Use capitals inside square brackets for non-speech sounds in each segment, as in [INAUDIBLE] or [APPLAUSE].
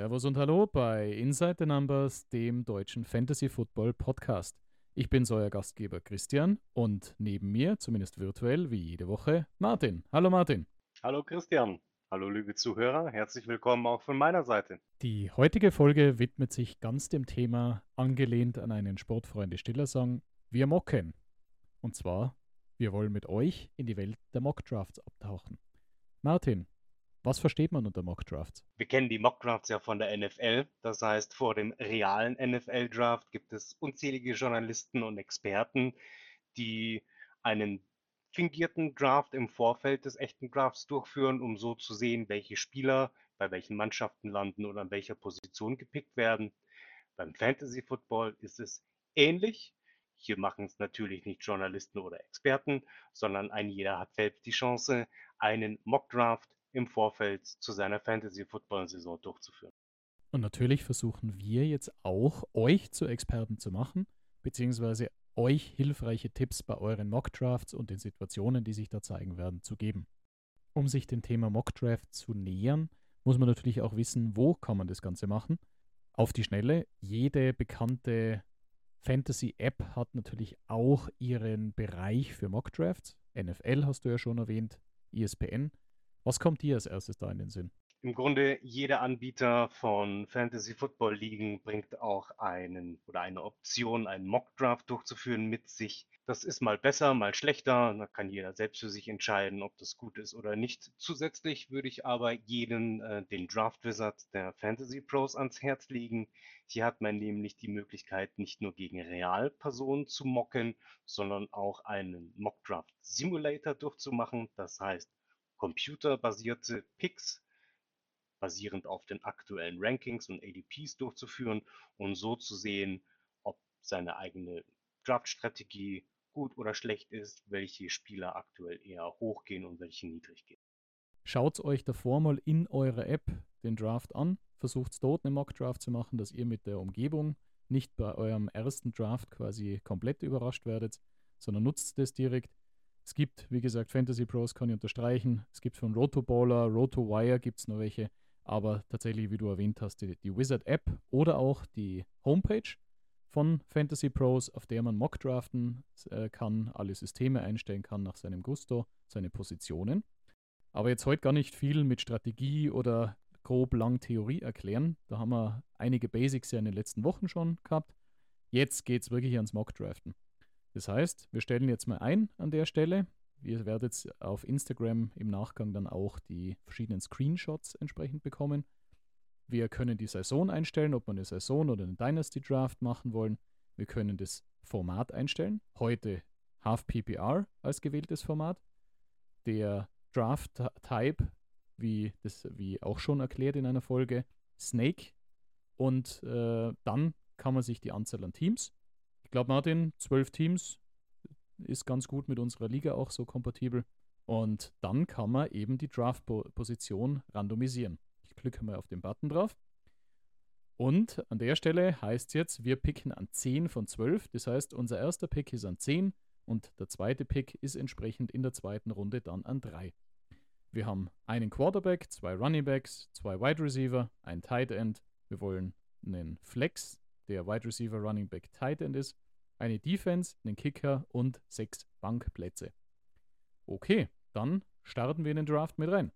Servus und Hallo bei Inside the Numbers, dem deutschen Fantasy Football Podcast. Ich bin euer Gastgeber Christian und neben mir, zumindest virtuell wie jede Woche, Martin. Hallo Martin. Hallo Christian. Hallo liebe Zuhörer, herzlich willkommen auch von meiner Seite. Die heutige Folge widmet sich ganz dem Thema, angelehnt an einen Sportfreunde Stiller Song, wir mocken. Und zwar, wir wollen mit euch in die Welt der Mockdrafts abtauchen. Martin, was versteht man unter Mockdrafts? Wir kennen die Mockdrafts ja von der NFL. Das heißt, vor dem realen NFL-Draft gibt es unzählige Journalisten und Experten, die einen fingierten Draft im Vorfeld des echten Drafts durchführen, um so zu sehen, welche Spieler bei welchen Mannschaften landen oder an welcher Position gepickt werden. Beim Fantasy Football ist es ähnlich. Hier machen es natürlich nicht Journalisten oder Experten, sondern ein jeder hat selbst die Chance, einen Mockdraft im Vorfeld zu seiner Fantasy-Football-Saison durchzuführen. Und natürlich versuchen wir jetzt auch, euch zu Experten zu machen, beziehungsweise euch hilfreiche Tipps bei euren Mockdrafts und den Situationen, die sich da zeigen werden, zu geben. Um sich dem Thema Mockdraft zu nähern, muss man natürlich auch wissen, wo kann man das Ganze machen. Auf die Schnelle, jede bekannte Fantasy-App hat natürlich auch ihren Bereich für Mockdrafts. NFL hast du ja schon erwähnt, ESPN. Was kommt dir als erstes da in den Sinn? Im Grunde jeder Anbieter von Fantasy Football Ligen bringt auch einen oder eine Option, einen Mock Draft durchzuführen mit sich. Das ist mal besser, mal schlechter. Da kann jeder selbst für sich entscheiden, ob das gut ist oder nicht. Zusätzlich würde ich aber jeden äh, den Draft Wizard der Fantasy Pros ans Herz legen. Hier hat man nämlich die Möglichkeit, nicht nur gegen Realpersonen zu mocken, sondern auch einen Mock Draft Simulator durchzumachen. Das heißt, computerbasierte Picks basierend auf den aktuellen Rankings und ADPs durchzuführen und so zu sehen, ob seine eigene Draft-Strategie gut oder schlecht ist, welche Spieler aktuell eher hochgehen und welche niedrig gehen. Schaut euch davor mal in eurer App den Draft an, versucht dort eine Mock-Draft zu machen, dass ihr mit der Umgebung nicht bei eurem ersten Draft quasi komplett überrascht werdet, sondern nutzt das direkt. Es gibt, wie gesagt, Fantasy Pros kann ich unterstreichen. Es gibt von Rotoballer, RotoWire gibt es noch welche. Aber tatsächlich, wie du erwähnt hast, die, die Wizard App oder auch die Homepage von Fantasy Pros, auf der man Mock draften äh, kann, alle Systeme einstellen kann nach seinem Gusto, seine Positionen. Aber jetzt heute gar nicht viel mit Strategie oder grob lang Theorie erklären. Da haben wir einige Basics ja in den letzten Wochen schon gehabt. Jetzt geht es wirklich ans Mock Draften. Das heißt, wir stellen jetzt mal ein an der Stelle. Ihr werdet auf Instagram im Nachgang dann auch die verschiedenen Screenshots entsprechend bekommen. Wir können die Saison einstellen, ob wir eine Saison oder einen Dynasty Draft machen wollen. Wir können das Format einstellen. Heute Half PPR als gewähltes Format. Der Draft Type, wie, das, wie auch schon erklärt in einer Folge, Snake. Und äh, dann kann man sich die Anzahl an Teams ich glaube, Martin, zwölf Teams ist ganz gut mit unserer Liga auch so kompatibel. Und dann kann man eben die Draft-Position randomisieren. Ich klicke mal auf den Button drauf. Und an der Stelle heißt jetzt, wir picken an 10 von 12. Das heißt, unser erster Pick ist an 10 und der zweite Pick ist entsprechend in der zweiten Runde dann an 3. Wir haben einen Quarterback, zwei Running Backs, zwei Wide Receiver, ein Tight End. Wir wollen einen Flex, der Wide Receiver, Running Back, Tight End ist, eine Defense, einen Kicker und sechs Bankplätze. Okay, dann starten wir in den Draft mit rein.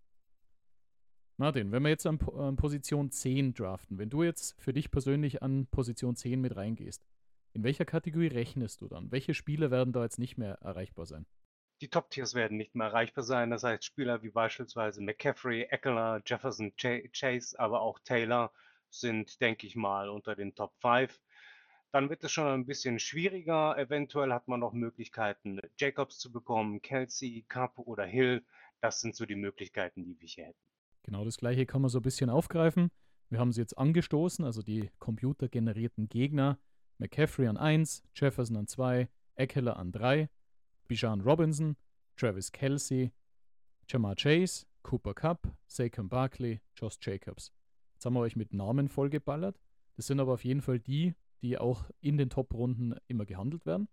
Martin, wenn wir jetzt an, an, Position 10 draften, wenn du jetzt für dich persönlich an Position 10 mit reingehst, in welcher Kategorie rechnest du dann? Welche Spieler werden da jetzt nicht mehr erreichbar sein? Die Top-Tiers werden nicht mehr erreichbar sein. Das heißt, Spieler wie beispielsweise McCaffrey, Eckler, Jefferson, Chase, aber auch Taylor sind, denke ich mal, unter den Top 5. Dann wird es schon ein bisschen schwieriger. Eventuell hat man noch Möglichkeiten, Jacobs zu bekommen, Kelsey, Cup oder Hill. Das sind so die Möglichkeiten, die wir hier hätten. Genau das gleiche kann man so ein bisschen aufgreifen. Wir haben sie jetzt angestoßen, also die computergenerierten Gegner. McCaffrey an 1, Jefferson an 2, Eckler an 3, Bijan Robinson, Travis Kelsey, Jamar Chase, Cooper Cup, Saquon Barkley, Josh Jacobs. Jetzt haben wir euch mit Namen vollgeballert. Das sind aber auf jeden Fall die, die auch in den Top-Runden immer gehandelt werden.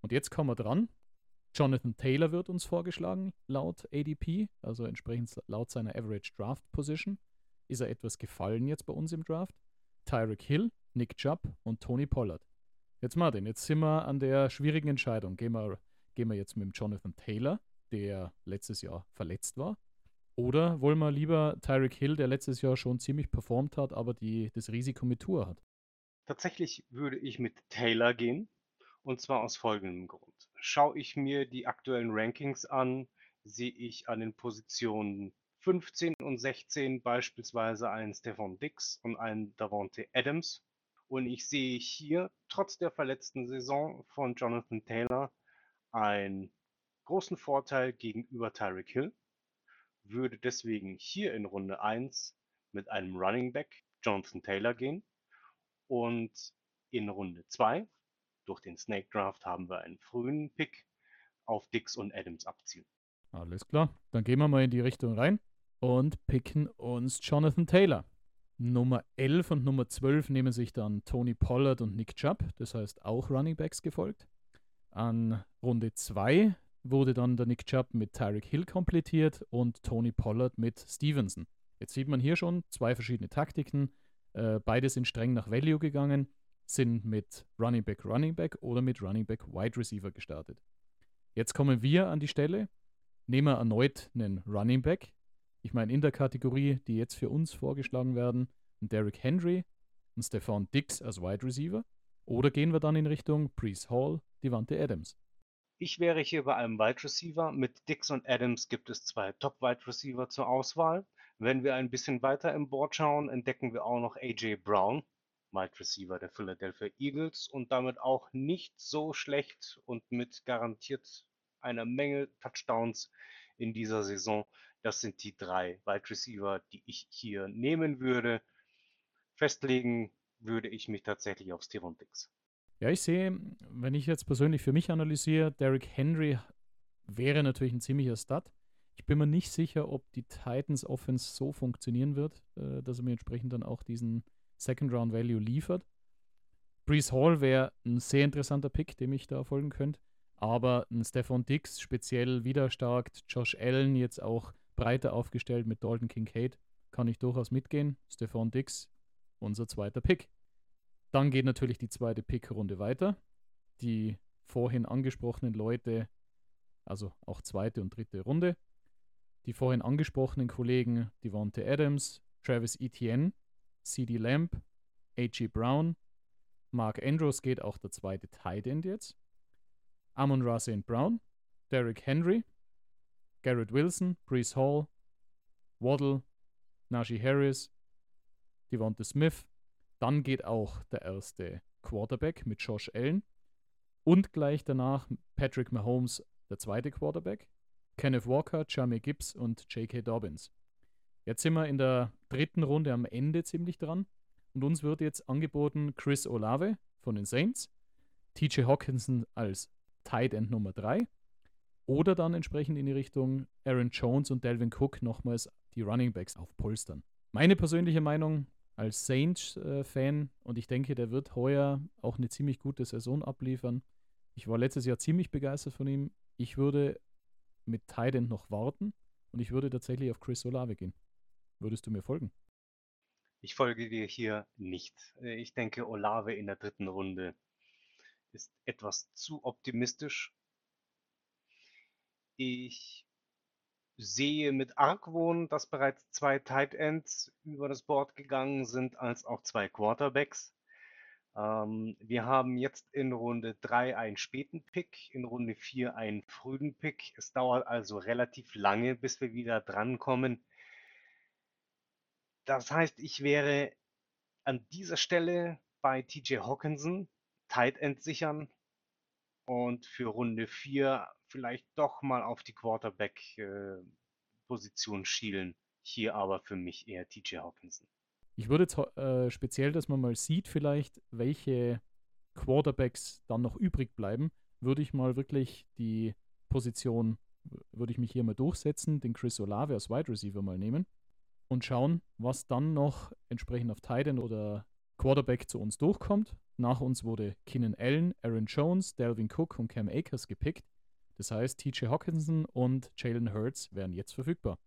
Und jetzt kommen wir dran. Jonathan Taylor wird uns vorgeschlagen, laut ADP, also entsprechend laut seiner Average Draft Position. ist er etwas gefallen jetzt bei uns im Draft. Tyreek Hill, Nick Chubb und Tony Pollard. Jetzt Martin, jetzt sind wir an der schwierigen Entscheidung. Gehen wir, gehen wir jetzt mit dem Jonathan Taylor, der letztes Jahr verletzt war, oder wollen wir lieber Tyreek Hill, der letztes Jahr schon ziemlich performt hat, aber die, das Risiko mit Tour hat? Tatsächlich würde ich mit Taylor gehen. Und zwar aus folgendem Grund. Schaue ich mir die aktuellen Rankings an, sehe ich an den Positionen 15 und 16 beispielsweise einen Stefan Dix und einen Davante Adams. Und ich sehe hier trotz der verletzten Saison von Jonathan Taylor einen großen Vorteil gegenüber Tyreek Hill würde deswegen hier in Runde 1 mit einem Running Back Jonathan Taylor gehen und in Runde 2 durch den Snake Draft haben wir einen frühen Pick auf Dix und Adams abziehen. Alles klar, dann gehen wir mal in die Richtung rein und picken uns Jonathan Taylor. Nummer 11 und Nummer 12 nehmen sich dann Tony Pollard und Nick Chubb, das heißt auch Running Backs gefolgt. An Runde 2 wurde dann der Nick Chubb mit Tyreek Hill komplettiert und Tony Pollard mit Stevenson. Jetzt sieht man hier schon zwei verschiedene Taktiken. Äh, beide sind streng nach Value gegangen, sind mit Running Back Running Back oder mit Running Back Wide Receiver gestartet. Jetzt kommen wir an die Stelle, nehmen erneut einen Running Back. Ich meine, in der Kategorie, die jetzt für uns vorgeschlagen werden, ein Derrick Henry, ein Stefan Dix als Wide Receiver. Oder gehen wir dann in Richtung Brees Hall, Devante Adams. Ich wäre hier bei einem Wide Receiver. Mit Dix und Adams gibt es zwei Top-Wide Receiver zur Auswahl. Wenn wir ein bisschen weiter im Board schauen, entdecken wir auch noch AJ Brown, Wide Receiver der Philadelphia Eagles und damit auch nicht so schlecht und mit garantiert einer Menge Touchdowns in dieser Saison. Das sind die drei Wide Receiver, die ich hier nehmen würde. Festlegen würde ich mich tatsächlich auf Steven Dix. Ja, ich sehe, wenn ich jetzt persönlich für mich analysiere, Derrick Henry wäre natürlich ein ziemlicher Stud. Ich bin mir nicht sicher, ob die Titans Offense so funktionieren wird, äh, dass er mir entsprechend dann auch diesen Second Round Value liefert. Brees Hall wäre ein sehr interessanter Pick, dem ich da folgen könnte. Aber ein Stefan Dix speziell wieder stark, Josh Allen jetzt auch breiter aufgestellt mit Dalton Kincaid, kann ich durchaus mitgehen. Stefan Dix, unser zweiter Pick. Dann geht natürlich die zweite Pick-Runde weiter. Die vorhin angesprochenen Leute, also auch zweite und dritte Runde. Die vorhin angesprochenen Kollegen Devonte Adams, Travis Etienne, CD Lamb, A.G. Brown, Mark Andrews geht auch der zweite Tight End jetzt. Amon Ra. Brown, Derrick Henry, Garrett Wilson, Brees Hall, Waddle, Najee Harris, Devonta Smith, dann geht auch der erste Quarterback mit Josh Allen. Und gleich danach Patrick Mahomes, der zweite Quarterback. Kenneth Walker, Jamie Gibbs und J.K. Dobbins. Jetzt sind wir in der dritten Runde am Ende ziemlich dran. Und uns wird jetzt angeboten Chris Olave von den Saints, TJ Hawkinson als Tight End Nummer 3 oder dann entsprechend in die Richtung Aaron Jones und Delvin Cook nochmals die Running Backs aufpolstern. Meine persönliche Meinung, als Saints-Fan äh, und ich denke, der wird heuer auch eine ziemlich gute Saison abliefern. Ich war letztes Jahr ziemlich begeistert von ihm. Ich würde mit Tident noch warten und ich würde tatsächlich auf Chris Olave gehen. Würdest du mir folgen? Ich folge dir hier nicht. Äh, ich denke, Olave in der dritten Runde ist etwas zu optimistisch. Ich sehe mit Argwohn, dass bereits zwei Tight Ends über das Board gegangen sind, als auch zwei Quarterbacks. Ähm, wir haben jetzt in Runde 3 einen späten Pick, in Runde 4 einen frühen Pick. Es dauert also relativ lange, bis wir wieder drankommen. Das heißt, ich wäre an dieser Stelle bei TJ Hawkinson, Tight End sichern und für Runde 4 vielleicht doch mal auf die Quarterback-Position äh, schielen. Hier aber für mich eher TJ Hawkinson. Ich würde jetzt äh, speziell, dass man mal sieht, vielleicht, welche Quarterbacks dann noch übrig bleiben, würde ich mal wirklich die Position, würde ich mich hier mal durchsetzen, den Chris Olave als Wide Receiver mal nehmen und schauen, was dann noch entsprechend auf Titan oder Quarterback zu uns durchkommt. Nach uns wurde Keenan Allen, Aaron Jones, Delvin Cook und Cam Akers gepickt. Das heißt, TJ Hawkinson und Jalen Hurts wären jetzt verfügbar.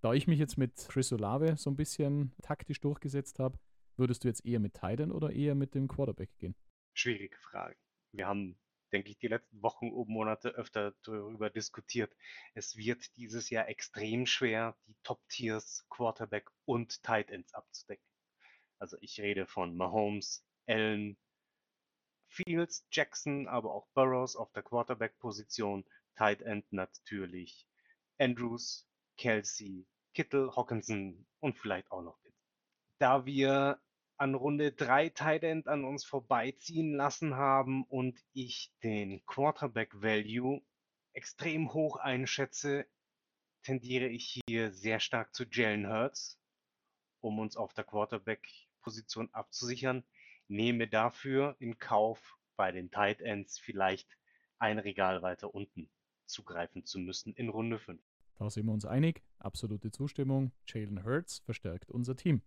Da ich mich jetzt mit Chris Olave so ein bisschen taktisch durchgesetzt habe, würdest du jetzt eher mit Titan oder eher mit dem Quarterback gehen? Schwierige Frage. Wir haben, denke ich, die letzten Wochen und Monate öfter darüber diskutiert. Es wird dieses Jahr extrem schwer, die Top-Tiers Quarterback und Tight Ends abzudecken. Also ich rede von Mahomes, Allen, Fields, Jackson, aber auch Burrows auf der Quarterback-Position, Tight End natürlich, Andrews, Kelsey, Kittle, Hawkinson und vielleicht auch noch Pitts. Da wir an Runde 3 Tight End an uns vorbeiziehen lassen haben und ich den Quarterback Value extrem hoch einschätze, tendiere ich hier sehr stark zu Jalen Hurts, um uns auf der Quarterback-Position abzusichern. Nehme dafür in Kauf, bei den Tight Ends vielleicht ein Regal weiter unten zugreifen zu müssen in Runde 5. Da sind wir uns einig. Absolute Zustimmung. Jalen Hurts verstärkt unser Team.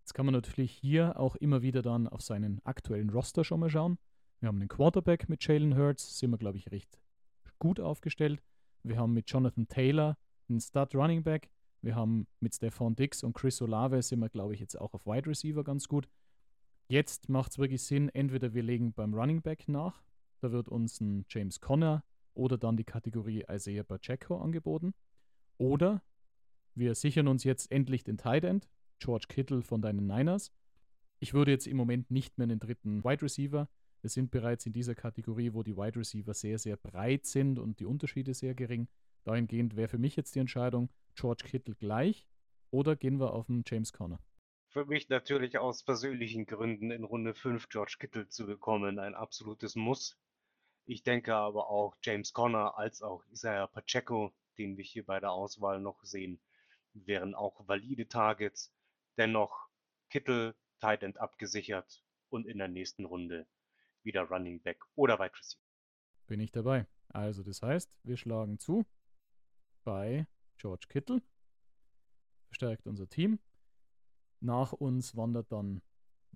Jetzt kann man natürlich hier auch immer wieder dann auf seinen aktuellen Roster schon mal schauen. Wir haben einen Quarterback mit Jalen Hurts, sind wir, glaube ich, recht gut aufgestellt. Wir haben mit Jonathan Taylor einen Stud Running Back. Wir haben mit Stefan Dix und Chris Olave sind wir, glaube ich, jetzt auch auf Wide Receiver ganz gut. Jetzt macht es wirklich Sinn, entweder wir legen beim Running Back nach, da wird uns ein James Conner oder dann die Kategorie Isaiah Pacheco angeboten. Oder wir sichern uns jetzt endlich den Tight End, George Kittle von deinen Niners. Ich würde jetzt im Moment nicht mehr einen dritten Wide Receiver. Wir sind bereits in dieser Kategorie, wo die Wide Receiver sehr, sehr breit sind und die Unterschiede sehr gering. Dahingehend wäre für mich jetzt die Entscheidung, George Kittle gleich oder gehen wir auf den James Conner. Für mich natürlich aus persönlichen Gründen in Runde 5 George Kittle zu bekommen ein absolutes Muss. Ich denke aber auch James Conner als auch Isaiah Pacheco, den wir hier bei der Auswahl noch sehen, wären auch valide Targets. Dennoch Kittel, Tight End abgesichert und in der nächsten Runde wieder Running Back oder Wide Receiver. Bin ich dabei. Also das heißt, wir schlagen zu bei George Kittle. Verstärkt unser Team. Nach uns wandert dann,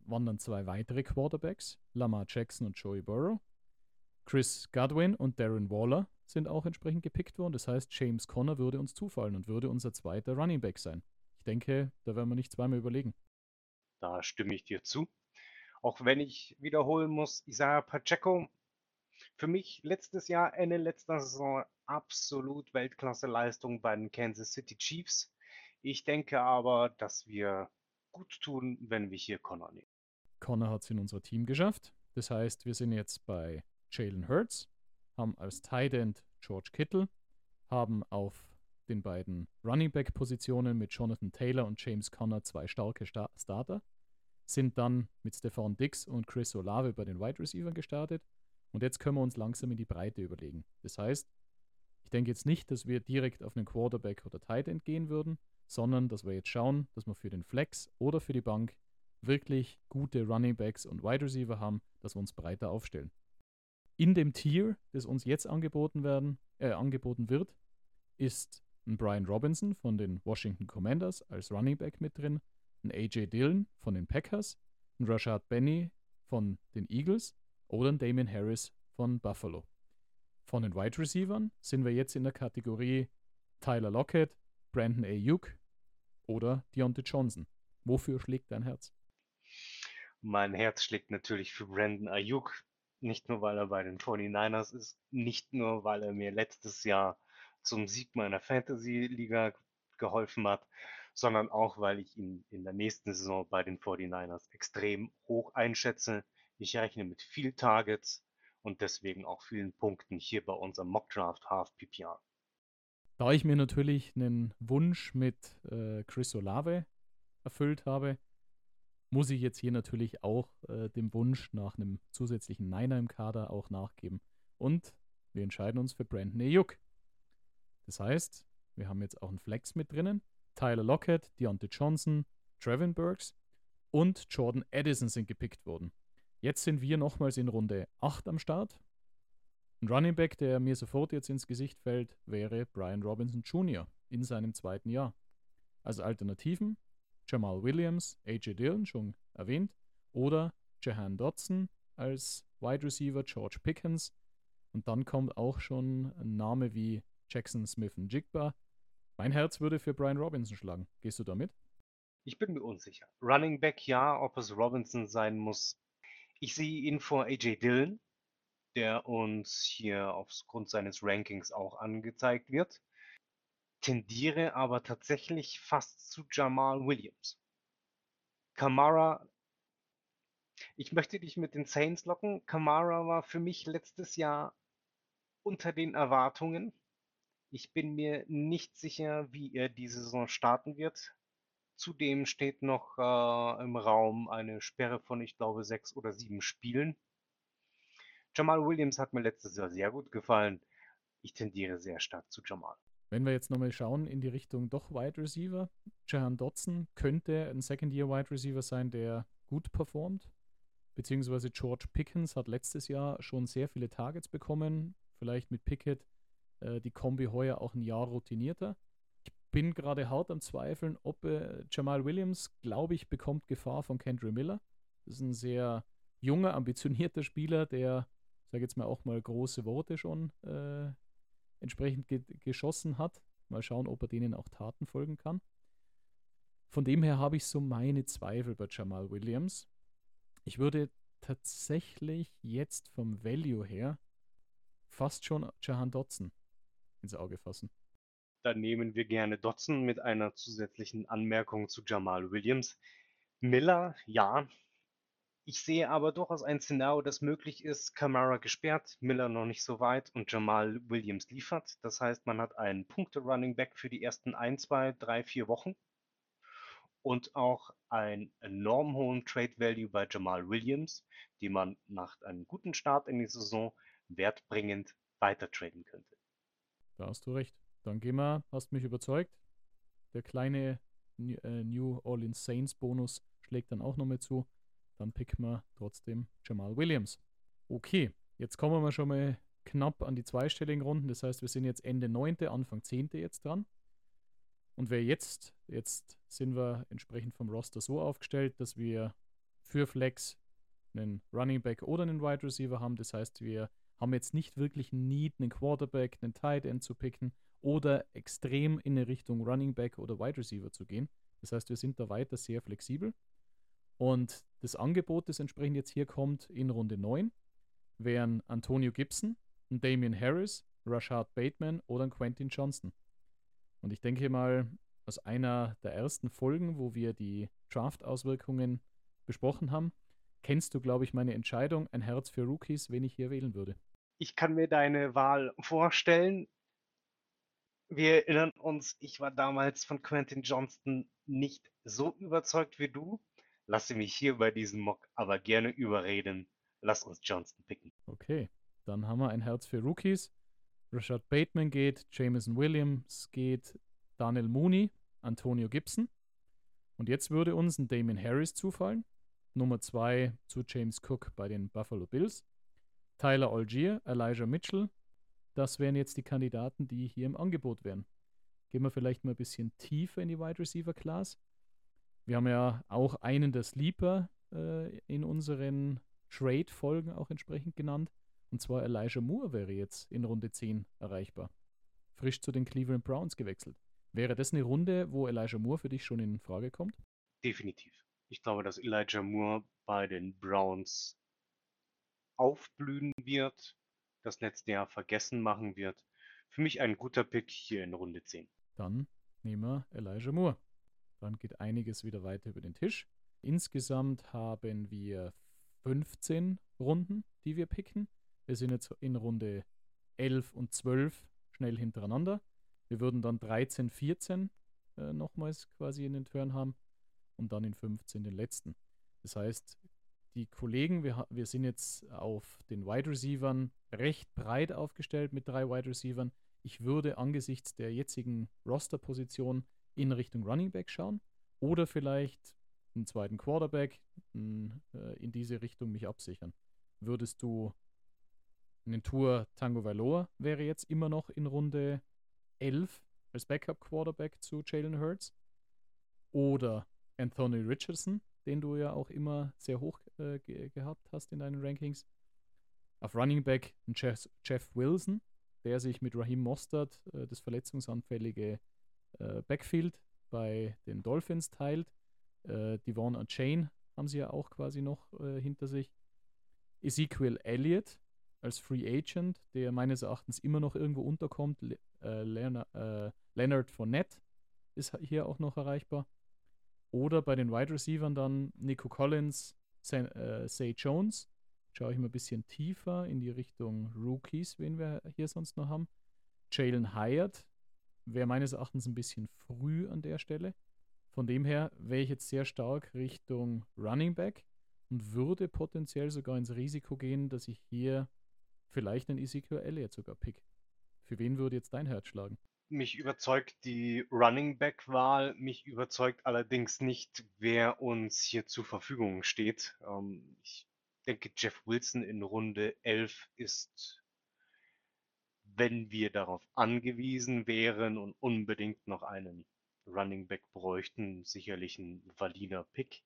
wandern zwei weitere Quarterbacks, Lamar Jackson und Joey Burrow. Chris Godwin und Darren Waller sind auch entsprechend gepickt worden. Das heißt, James Conner würde uns zufallen und würde unser zweiter Running Back sein. Ich denke, da werden wir nicht zweimal überlegen. Da stimme ich dir zu. Auch wenn ich wiederholen muss, Isaiah Pacheco, für mich letztes Jahr, Ende letzter Saison, absolut Weltklasse-Leistung bei den Kansas City Chiefs. Ich denke aber, dass wir gut tun, wenn wir hier Connor nehmen. Connor hat es in unser Team geschafft. Das heißt, wir sind jetzt bei Jalen Hurts, haben als Tight End George Kittle, haben auf den beiden Running Back Positionen mit Jonathan Taylor und James Conner zwei starke Sta Starter, sind dann mit Stefan Dix und Chris Olave bei den Wide Receivers gestartet und jetzt können wir uns langsam in die Breite überlegen. Das heißt, ich denke jetzt nicht, dass wir direkt auf einen Quarterback oder Tight End gehen würden, sondern dass wir jetzt schauen, dass wir für den Flex oder für die Bank wirklich gute Running Backs und Wide Receiver haben, dass wir uns breiter aufstellen. In dem Tier, das uns jetzt angeboten, werden, äh, angeboten wird, ist ein Brian Robinson von den Washington Commanders als Running Back mit drin, ein AJ Dillon von den Packers, ein Rashad Benny von den Eagles oder ein Damien Harris von Buffalo. Von den Wide Receivers sind wir jetzt in der Kategorie Tyler Lockett, Brandon Ayuk oder Deontay Johnson. Wofür schlägt dein Herz? Mein Herz schlägt natürlich für Brandon Ayuk. Nicht nur, weil er bei den 49ers ist, nicht nur, weil er mir letztes Jahr zum Sieg meiner Fantasy-Liga geholfen hat, sondern auch, weil ich ihn in der nächsten Saison bei den 49ers extrem hoch einschätze. Ich rechne mit viel Targets und deswegen auch vielen Punkten hier bei unserem Mock Draft Half PPR. Da ich mir natürlich einen Wunsch mit äh, Chris Olave erfüllt habe, muss ich jetzt hier natürlich auch äh, dem Wunsch nach einem zusätzlichen Niner im Kader auch nachgeben. Und wir entscheiden uns für Brandon Ayuk. Das heißt, wir haben jetzt auch einen Flex mit drinnen. Tyler Lockett, Deontay Johnson, Trevin Burks und Jordan Addison sind gepickt worden. Jetzt sind wir nochmals in Runde 8 am Start. Ein Running Back, der mir sofort jetzt ins Gesicht fällt, wäre Brian Robinson Jr. in seinem zweiten Jahr. Als Alternativen Jamal Williams, AJ Dillon, schon erwähnt, oder Jahan Dodson als Wide Receiver, George Pickens. Und dann kommt auch schon ein Name wie Jackson Smith und Jigba, Mein Herz würde für Brian Robinson schlagen. Gehst du damit? Ich bin mir unsicher. Running Back ja, ob es Robinson sein muss. Ich sehe ihn vor AJ Dillon, der uns hier aufgrund seines Rankings auch angezeigt wird. Tendiere aber tatsächlich fast zu Jamal Williams. Kamara, ich möchte dich mit den Saints locken. Kamara war für mich letztes Jahr unter den Erwartungen. Ich bin mir nicht sicher, wie er diese Saison starten wird. Zudem steht noch äh, im Raum eine Sperre von, ich glaube, sechs oder sieben Spielen. Jamal Williams hat mir letztes Jahr sehr gut gefallen. Ich tendiere sehr stark zu Jamal. Wenn wir jetzt nochmal schauen in die Richtung doch Wide Receiver, Jahan Dotson könnte ein Second-Year Wide Receiver sein, der gut performt. Beziehungsweise George Pickens hat letztes Jahr schon sehr viele Targets bekommen. Vielleicht mit Pickett äh, die Kombi heuer auch ein Jahr routinierter. Ich bin gerade hart am Zweifeln, ob äh, Jamal Williams, glaube ich, bekommt Gefahr von Kendra Miller. Das ist ein sehr junger, ambitionierter Spieler, der, sage jetzt mal, auch mal große Worte schon äh, entsprechend ge geschossen hat. Mal schauen, ob er denen auch Taten folgen kann. Von dem her habe ich so meine Zweifel bei Jamal Williams. Ich würde tatsächlich jetzt vom Value her fast schon Jahan Dotson ins Auge fassen. Dann nehmen wir gerne Dotson mit einer zusätzlichen Anmerkung zu Jamal Williams. Miller, ja. Ich sehe aber durchaus ein Szenario, das möglich ist. Kamara gesperrt, Miller noch nicht so weit und Jamal Williams liefert. Das heißt, man hat einen Punkte-Running Back für die ersten ein, zwei, drei, vier Wochen und auch einen enorm hohen Trade Value bei Jamal Williams, die man nach einem guten Start in die Saison wertbringend weiter traden könnte. Da hast du recht. Dann gehen wir, hast mich überzeugt. Der kleine äh, New Orleans Saints Bonus schlägt dann auch noch mit zu. Dann picken wir trotzdem Jamal Williams. Okay, jetzt kommen wir schon mal knapp an die zweistelligen Runden. Das heißt, wir sind jetzt Ende 9., Anfang 10. jetzt dran. Und wer jetzt, jetzt sind wir entsprechend vom Roster so aufgestellt, dass wir für Flex einen Running Back oder einen Wide Receiver haben. Das heißt, wir haben jetzt nicht wirklich ein Need, einen Quarterback, einen Tight End zu picken oder extrem in eine Richtung Running Back oder Wide Receiver zu gehen. Das heißt, wir sind da weiter sehr flexibel. Und das Angebot, das entsprechend jetzt hier kommt in Runde 9, wären Antonio Gibson, ein Damian Harris, Rashad Bateman oder Quentin Johnston. Und ich denke mal, aus einer der ersten Folgen, wo wir die Draft-Auswirkungen besprochen haben, kennst du, glaube ich, meine Entscheidung, ein Herz für Rookies, wen ich hier wählen würde. Ich kann mir deine Wahl vorstellen. Wir erinnern uns, ich war damals von Quentin Johnston nicht so überzeugt wie du. Lasse mich hier bei diesem Mock aber gerne überreden. Lass uns Johnston picken. Okay, dann haben wir ein Herz für Rookies. Rashad Bateman geht, Jameson Williams geht, Daniel Mooney, Antonio Gibson. Und jetzt würde uns ein Damon Harris zufallen. Nummer 2 zu James Cook bei den Buffalo Bills. Tyler Algier, Elijah Mitchell. Das wären jetzt die Kandidaten, die hier im Angebot wären. Gehen wir vielleicht mal ein bisschen tiefer in die Wide Receiver Class. Wir haben ja auch einen der Sleeper äh, in unseren Trade-Folgen auch entsprechend genannt. Und zwar Elijah Moore wäre jetzt in Runde 10 erreichbar. Frisch zu den Cleveland Browns gewechselt. Wäre das eine Runde, wo Elijah Moore für dich schon in Frage kommt? Definitiv. Ich glaube, dass Elijah Moore bei den Browns aufblühen wird, das letzte Jahr vergessen machen wird. Für mich ein guter Pick hier in Runde 10. Dann nehmen wir Elijah Moore. Dann geht einiges wieder weiter über den Tisch. Insgesamt haben wir 15 Runden, die wir picken. Wir sind jetzt in Runde 11 und 12 schnell hintereinander. Wir würden dann 13, 14 äh, nochmals quasi in den Turn haben und dann in 15 den letzten. Das heißt, die Kollegen, wir, wir sind jetzt auf den Wide Receivern recht breit aufgestellt mit drei Wide Receivern. Ich würde angesichts der jetzigen Roster-Position in Richtung Running Back schauen oder vielleicht einen zweiten Quarterback in, äh, in diese Richtung mich absichern. Würdest du einen Tour Tango Valor wäre jetzt immer noch in Runde 11 als Backup Quarterback zu Jalen Hurts oder Anthony Richardson, den du ja auch immer sehr hoch äh, ge gehabt hast in deinen Rankings. Auf Running Back Jeff, Jeff Wilson, der sich mit Raheem Mostert, äh, das verletzungsanfällige äh, Backfield bei den Dolphins teilt. Äh, Devon und Chain haben sie ja auch quasi noch äh, hinter sich. Ezekiel Elliott als Free Agent, der meines Erachtens immer noch irgendwo unterkommt. Le äh, Leonard, äh, Leonard Fournette ist hier auch noch erreichbar. Oder bei den Wide Receivers dann Nico Collins, Say, äh, Say Jones. Schaue ich mal ein bisschen tiefer in die Richtung Rookies, wen wir hier sonst noch haben. Jalen Hyatt wäre meines Erachtens ein bisschen früh an der Stelle. Von dem her wäre ich jetzt sehr stark Richtung Running Back und würde potenziell sogar ins Risiko gehen, dass ich hier vielleicht einen Ezekiel Elliott sogar pick. Für wen würde jetzt dein Herz schlagen? Mich überzeugt die Running Back Wahl, mich überzeugt allerdings nicht, wer uns hier zur Verfügung steht. Ähm, ich denke, Jeff Wilson in Runde 11 ist, wenn wir darauf angewiesen wären und unbedingt noch einen Running Back bräuchten, sicherlich ein valider Pick.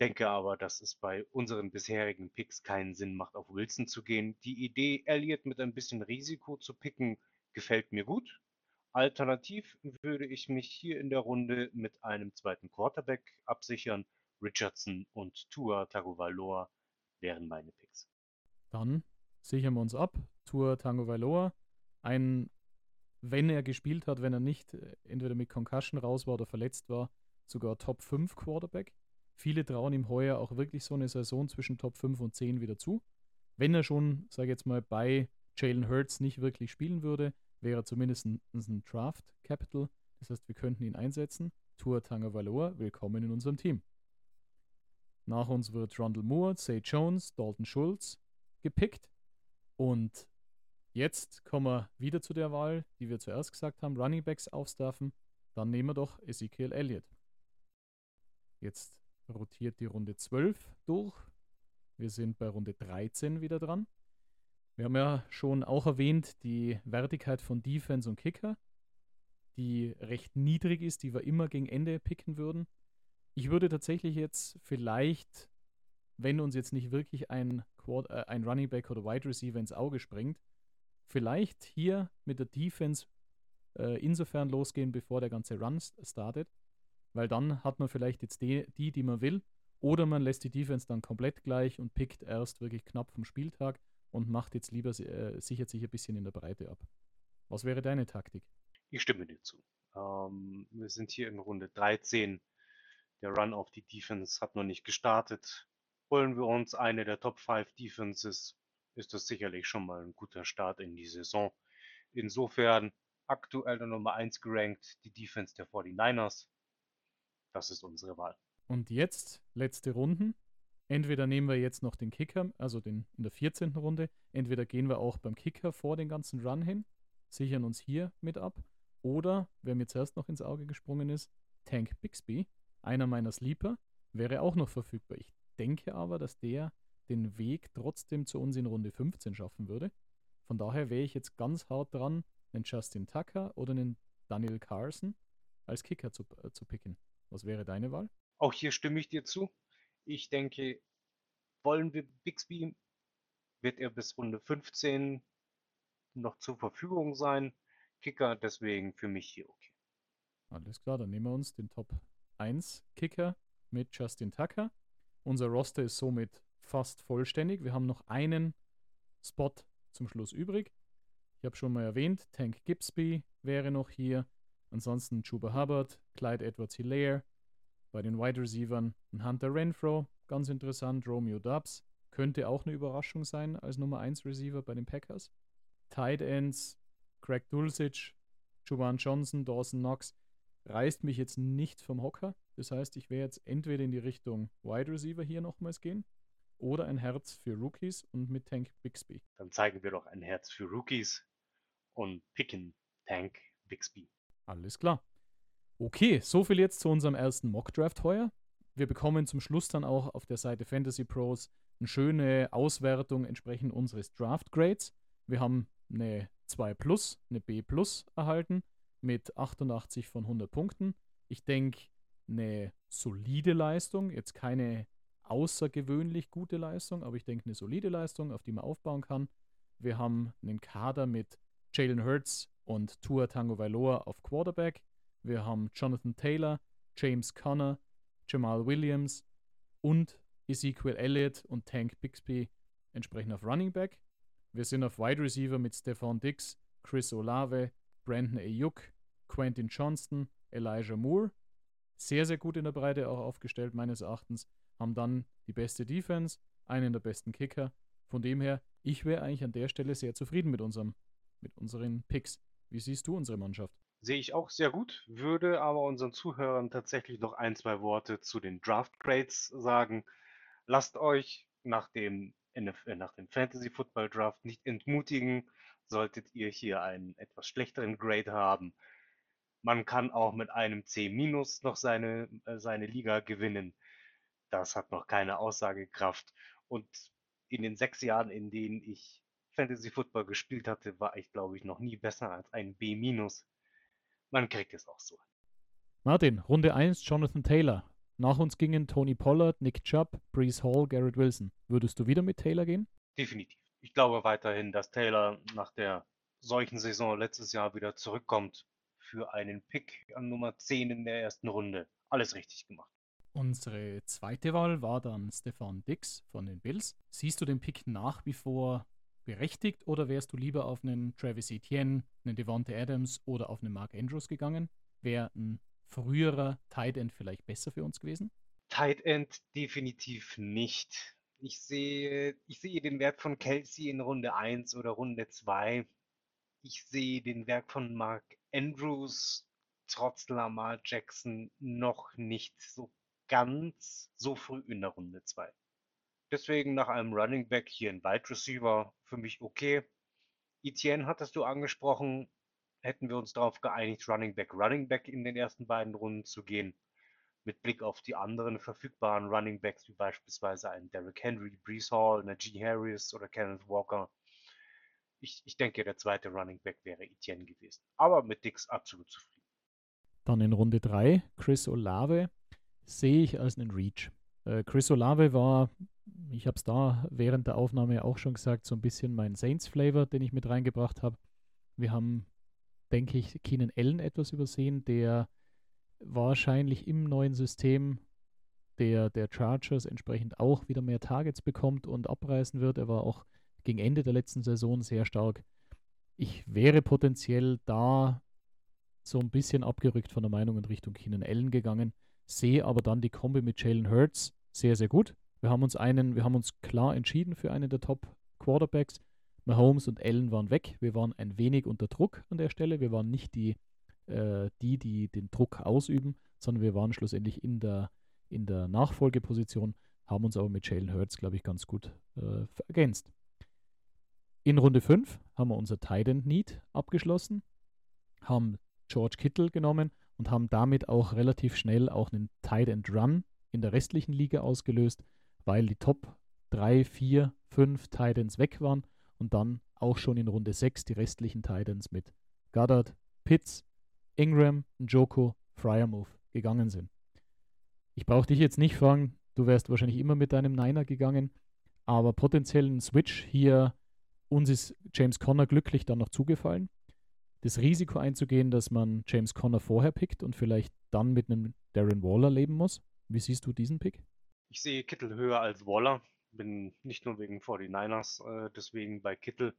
Denke aber, dass es bei unseren bisherigen Picks keinen Sinn macht, auf Wilson zu gehen. Die Idee, Elliott mit ein bisschen Risiko zu picken, gefällt mir gut. Alternativ würde ich mich hier in der Runde mit einem zweiten Quarterback absichern. Richardson und Tua Tagovailoa wären meine Picks. Dann sichern wir uns ab. Tua Tagovailoa, ein, wenn er gespielt hat, wenn er nicht äh, entweder mit Concussion raus war oder verletzt war, sogar Top 5 Quarterback. Viele trauen ihm heuer auch wirklich so eine Saison zwischen Top 5 und 10 wieder zu. Wenn er schon, sage ich jetzt mal, bei Jalen Hurts nicht wirklich spielen würde, wäre er zumindest ein, ein Draft Capital. Das heißt, wir könnten ihn einsetzen. Tua Tagovailoa, willkommen in unserem Team. Nach uns wird Rondell Moore, Say Jones, Dalton Schultz gepickt. Und jetzt kommen wir wieder zu der Wahl, die wir zuerst gesagt haben, Running Backs aufstaffen. Dann nehmen wir doch Ezekiel Elliott. Jetzt rotiert die Runde 12 durch. Wir sind bei Runde 13 wieder dran. Wir haben ja schon auch erwähnt, die Wertigkeit von Defense und Kicker, die recht niedrig ist, die wir immer gegen Ende picken würden. Ich würde tatsächlich jetzt vielleicht, wenn uns jetzt nicht wirklich ein, Quad, äh, ein Running Back oder Wide Receiver ins Auge springt, vielleicht hier mit der Defense äh, insofern losgehen, bevor der ganze Run startet weil dann hat man vielleicht jetzt die, die, die man will, oder man lässt die Defense dann komplett gleich und pickt erst wirklich knapp vom Spieltag und macht jetzt lieber, äh, sichert sich ein bisschen in der Breite ab. Was wäre deine Taktik? Ich stimme dir zu. Ähm, wir sind hier in Runde 13. Der Run auf die Defense hat noch nicht gestartet. Holen wir uns eine der Top 5 Defenses, ist das sicherlich schon mal ein guter Start in die Saison. Insofern aktuell der Nummer 1 gerankt, die Defense der 49ers. Das ist unsere Wahl. Und jetzt letzte Runden. Entweder nehmen wir jetzt noch den Kicker, also den in der 14. Runde, entweder gehen wir auch beim Kicker vor den ganzen Run hin, sichern uns hier mit ab, oder, wer mir zuerst noch ins Auge gesprungen ist, Tank Bixby, einer meiner Sleeper, wäre auch noch verfügbar. Ich denke aber, dass der den Weg trotzdem zu uns in Runde 15 schaffen würde. Von daher wäre ich jetzt ganz hart dran, einen Justin Tucker oder einen Daniel Carson als Kicker zu, äh, zu picken. Was wäre deine Wahl? Auch hier stimme ich dir zu. Ich denke, wollen wir Bixby, wird er bis Runde 15 noch zur Verfügung sein. Kicker, deswegen für mich hier okay. Alles klar, dann nehmen wir uns den Top 1 Kicker mit Justin Tucker. Unser Roster ist somit fast vollständig. Wir haben noch einen Spot zum Schluss übrig. Ich habe schon mal erwähnt, Tank Gibsby wäre noch hier. Ansonsten Chuba Hubbard, Clyde Edwards Hilaire. Bei den Wide Receivers ein Hunter Renfro, ganz interessant. Romeo Dubs könnte auch eine Überraschung sein als Nummer 1 Receiver bei den Packers. Tight Ends, Craig Dulcich, Juwan Johnson, Dawson Knox reißt mich jetzt nicht vom Hocker. Das heißt, ich werde jetzt entweder in die Richtung Wide Receiver hier nochmals gehen oder ein Herz für Rookies und mit Tank Bixby. Dann zeigen wir doch ein Herz für Rookies und picken Tank Bixby. Alles klar. Okay, so viel jetzt zu unserem ersten Mock-Draft heuer. Wir bekommen zum Schluss dann auch auf der Seite Fantasy Pros eine schöne Auswertung entsprechend unseres Draft Grades. Wir haben eine 2 Plus, eine B Plus erhalten mit 88 von 100 Punkten. Ich denke, eine solide Leistung, jetzt keine außergewöhnlich gute Leistung, aber ich denke eine solide Leistung, auf die man aufbauen kann. Wir haben einen Kader mit Jalen Hurts und Tua Tango Vailoa auf Quarterback. Wir haben Jonathan Taylor, James Conner, Jamal Williams und Ezekiel Elliott und Tank Bixby entsprechend auf Running Back. Wir sind auf Wide Receiver mit Stefan Dix, Chris Olave, Brandon Ayuk, Quentin Johnston, Elijah Moore. Sehr, sehr gut in der Breite auch aufgestellt, meines Erachtens. Haben dann die beste Defense, einen der besten Kicker. Von dem her, ich wäre eigentlich an der Stelle sehr zufrieden mit, unserem, mit unseren Picks. Wie siehst du unsere Mannschaft? Sehe ich auch sehr gut, würde aber unseren Zuhörern tatsächlich noch ein, zwei Worte zu den Draft Grades sagen. Lasst euch nach dem, NFL, nach dem Fantasy Football Draft nicht entmutigen, solltet ihr hier einen etwas schlechteren Grade haben. Man kann auch mit einem C- noch seine, äh, seine Liga gewinnen. Das hat noch keine Aussagekraft. Und in den sechs Jahren, in denen ich Fantasy Football gespielt hatte, war ich, glaube ich, noch nie besser als ein B-. Man kriegt es auch so. Martin, Runde 1, Jonathan Taylor. Nach uns gingen Tony Pollard, Nick Chubb, Brees Hall, Garrett Wilson. Würdest du wieder mit Taylor gehen? Definitiv. Ich glaube weiterhin, dass Taylor nach der solchen Saison letztes Jahr wieder zurückkommt für einen Pick an Nummer 10 in der ersten Runde. Alles richtig gemacht. Unsere zweite Wahl war dann Stefan Dix von den Bills. Siehst du den Pick nach wie vor berechtigt oder wärst du lieber auf einen Travis Etienne, einen Devonta Adams oder auf einen Mark Andrews gegangen? Wäre ein früherer Tight End vielleicht besser für uns gewesen? Tight End definitiv nicht. Ich sehe, ich sehe den Wert von Kelsey in Runde 1 oder Runde 2. Ich sehe den Wert von Mark Andrews trotz Lamar Jackson noch nicht so ganz so früh in der Runde 2. Deswegen nach einem Running Back hier ein Wide Receiver für mich okay. Etienne hattest du angesprochen, hätten wir uns darauf geeinigt, Running Back, Running Back in den ersten beiden Runden zu gehen. Mit Blick auf die anderen verfügbaren Running Backs, wie beispielsweise einen Derrick Henry, Brees Hall, Najee Harris oder Kenneth Walker. Ich, ich denke, der zweite Running Back wäre Etienne gewesen. Aber mit Dix absolut zufrieden. Dann in Runde 3, Chris Olave sehe ich als einen Reach. Äh, Chris Olave war, ich habe es da während der Aufnahme auch schon gesagt, so ein bisschen mein Saints-Flavor, den ich mit reingebracht habe. Wir haben, denke ich, Keenan Allen etwas übersehen, der wahrscheinlich im neuen System der, der Chargers entsprechend auch wieder mehr Targets bekommt und abreißen wird. Er war auch gegen Ende der letzten Saison sehr stark. Ich wäre potenziell da so ein bisschen abgerückt von der Meinung in Richtung Keenan Allen gegangen sehe aber dann die Kombi mit Jalen Hurts sehr, sehr gut. Wir haben uns einen, wir haben uns klar entschieden für einen der Top Quarterbacks. Mahomes und Allen waren weg. Wir waren ein wenig unter Druck an der Stelle. Wir waren nicht die, äh, die, die den Druck ausüben, sondern wir waren schlussendlich in der, in der Nachfolgeposition, haben uns aber mit Jalen Hurts, glaube ich, ganz gut äh, ergänzt. In Runde 5 haben wir unser Titan Need abgeschlossen, haben George Kittle genommen und haben damit auch relativ schnell auch einen Tight End Run in der restlichen Liga ausgelöst, weil die Top 3, 4, 5 Tight Ends weg waren und dann auch schon in Runde 6 die restlichen Tight Ends mit Goddard, Pitts, Ingram, Njoko, Fryermove gegangen sind. Ich brauche dich jetzt nicht fragen, du wärst wahrscheinlich immer mit deinem Niner gegangen, aber potenziell ein Switch hier, uns ist James Conner glücklich dann noch zugefallen das Risiko einzugehen, dass man James Conner vorher pickt und vielleicht dann mit einem Darren Waller leben muss? Wie siehst du diesen Pick? Ich sehe Kittel höher als Waller. Bin nicht nur wegen 49ers, äh, deswegen bei Kittel.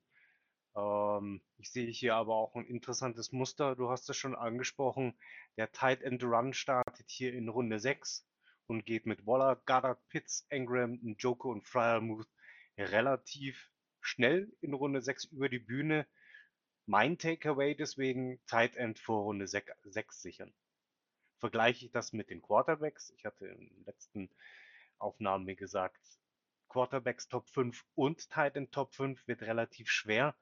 Ähm, ich sehe hier aber auch ein interessantes Muster. Du hast es schon angesprochen. Der Tight End Run startet hier in Runde 6 und geht mit Waller, Goddard, Pitts, Engram, Njoko und Fryermuth relativ schnell in Runde 6 über die Bühne mein Takeaway deswegen Tight End vor Runde 6 sichern. Vergleiche ich das mit den Quarterbacks. Ich hatte in den letzten Aufnahmen mir gesagt, Quarterbacks Top 5 und Tight End Top 5 wird relativ schwer.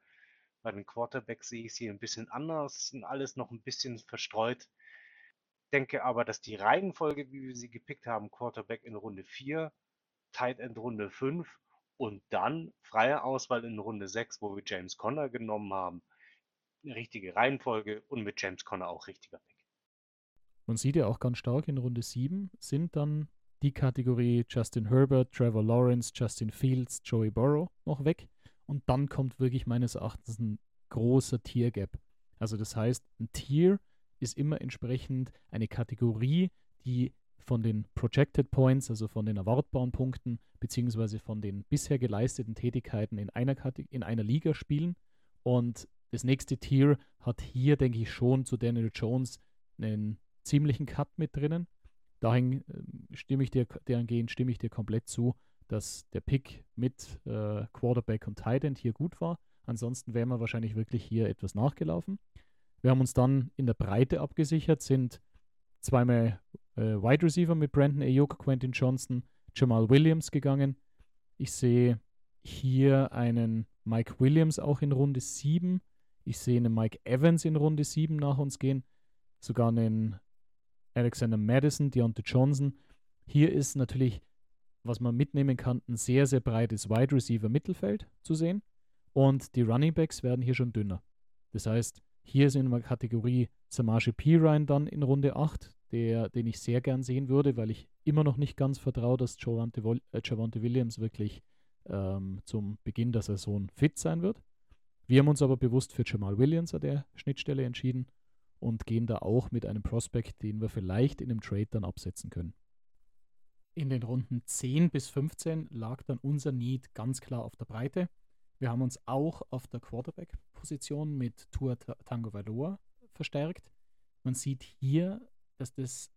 Bei den Quarterbacks sehe ich sie ein bisschen anders, sind alles noch ein bisschen verstreut. Denke aber, dass die Reihenfolge, wie wir sie gepickt haben, Quarterback in Runde 4, Tight End Runde 5 und dann freie Auswahl in Runde 6, wo wir James Conner genommen haben, eine richtige Reihenfolge und mit James Conner auch richtiger Pick. Man sieht ja auch ganz stark in Runde 7 sind dann die Kategorie Justin Herbert, Trevor Lawrence, Justin Fields, Joey Burrow noch weg. Und dann kommt wirklich meines Erachtens ein großer Tiergap. Also das heißt, ein Tier ist immer entsprechend eine Kategorie, die von den Projected Points, also von den erwartbaren Punkten, beziehungsweise von den bisher geleisteten Tätigkeiten in einer, in einer Liga spielen. Und das nächste Tier hat hier, denke ich, schon zu Daniel Jones einen ziemlichen Cut mit drinnen. Dahin äh, stimme ich dir, dahingehend stimme ich dir komplett zu, dass der Pick mit äh, Quarterback und Tight End hier gut war. Ansonsten wären wir wahrscheinlich wirklich hier etwas nachgelaufen. Wir haben uns dann in der Breite abgesichert, sind zweimal äh, Wide Receiver mit Brandon Ayuk, Quentin Johnson, Jamal Williams gegangen. Ich sehe hier einen Mike Williams auch in Runde 7. Ich sehe einen Mike Evans in Runde 7 nach uns gehen. Sogar einen Alexander Madison, Deontay Johnson. Hier ist natürlich, was man mitnehmen kann, ein sehr, sehr breites Wide Receiver Mittelfeld zu sehen. Und die Running Backs werden hier schon dünner. Das heißt, hier ist in der Kategorie Samaje Pirine dann in Runde 8, der, den ich sehr gern sehen würde, weil ich immer noch nicht ganz vertraue, dass Javante, äh, Williams wirklich ähm, zum Beginn der Saison fit sein wird. Wir haben uns aber bewusst für Jamal Williams an der Schnittstelle entschieden und gehen da auch mit einem Prospect, den wir vielleicht in einem Trade dann absetzen können. In den Runden 10 bis 15 lag dann unser Need ganz klar auf der Breite. Wir haben uns auch auf der Quarterback-Position mit Tua Tango Valor verstärkt. Man sieht hier, dass das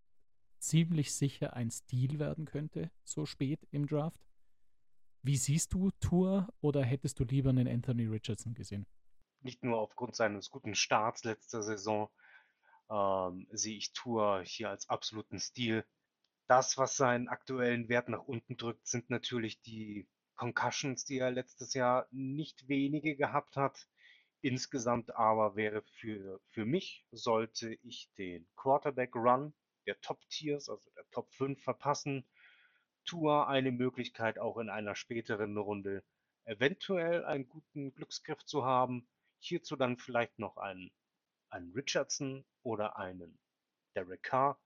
ziemlich sicher ein Stil werden könnte, so spät im Draft. Wie siehst du Tour oder hättest du lieber einen Anthony Richardson gesehen? Nicht nur aufgrund seines guten Starts letzter Saison ähm, sehe ich Tour hier als absoluten Stil. Das, was seinen aktuellen Wert nach unten drückt, sind natürlich die Concussions, die er letztes Jahr nicht wenige gehabt hat. Insgesamt aber wäre für, für mich, sollte ich den Quarterback Run der Top Tiers, also der Top 5 verpassen, Tour eine Möglichkeit, auch in einer späteren Runde eventuell einen guten Glücksgriff zu haben. Hierzu dann vielleicht noch einen, einen Richardson oder einen Derek Carr.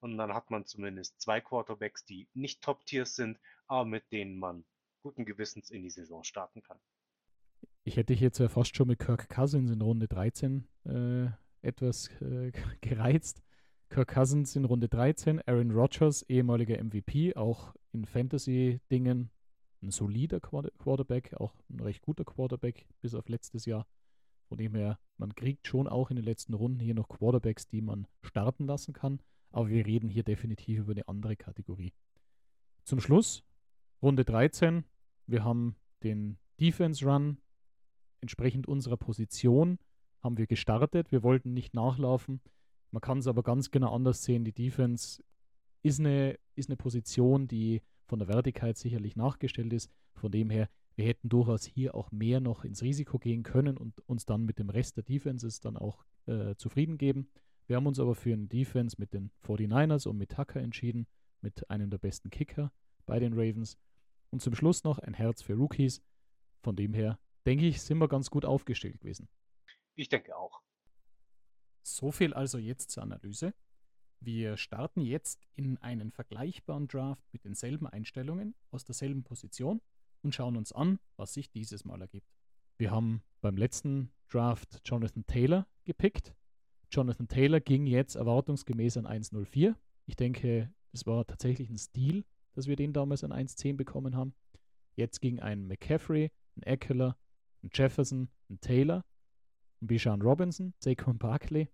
Und dann hat man zumindest zwei Quarterbacks, die nicht Top-Tiers sind, aber mit denen man guten Gewissens in die Saison starten kann. Ich hätte hier ja fast schon mit Kirk Cousins in Runde 13 äh, etwas äh, [LAUGHS] gereizt. Kirk Cousins in Runde 13, Aaron Rodgers, ehemaliger MVP, auch in Fantasy-Dingen ein solider Quarterback, auch ein recht guter Quarterback bis auf letztes Jahr. Von dem her, man kriegt schon auch in den letzten Runden hier noch Quarterbacks, die man starten lassen kann. Aber wir reden hier definitiv über eine andere Kategorie. Zum Schluss, Runde 13. Wir haben den Defense Run entsprechend unserer Position haben wir gestartet. Wir wollten nicht nachlaufen. Man kann es aber ganz genau anders sehen. Die Defense ist eine, ist eine Position, die von der Wertigkeit sicherlich nachgestellt ist. Von dem her, wir hätten durchaus hier auch mehr noch ins Risiko gehen können und uns dann mit dem Rest der Defenses dann auch äh, zufrieden geben. Wir haben uns aber für eine Defense mit den 49ers und mit Tucker entschieden, mit einem der besten Kicker bei den Ravens. Und zum Schluss noch ein Herz für Rookies. Von dem her, denke ich, sind wir ganz gut aufgestellt gewesen. Ich denke auch. So viel also jetzt zur Analyse. Wir starten jetzt in einen vergleichbaren Draft mit denselben Einstellungen aus derselben Position und schauen uns an, was sich dieses Mal ergibt. Wir haben beim letzten Draft Jonathan Taylor gepickt. Jonathan Taylor ging jetzt erwartungsgemäß an 1.04. Ich denke, es war tatsächlich ein Stil, dass wir den damals an 1.10 bekommen haben. Jetzt ging ein McCaffrey, ein Eckler, ein Jefferson, ein Taylor, Bijan Robinson, Saquon Barkley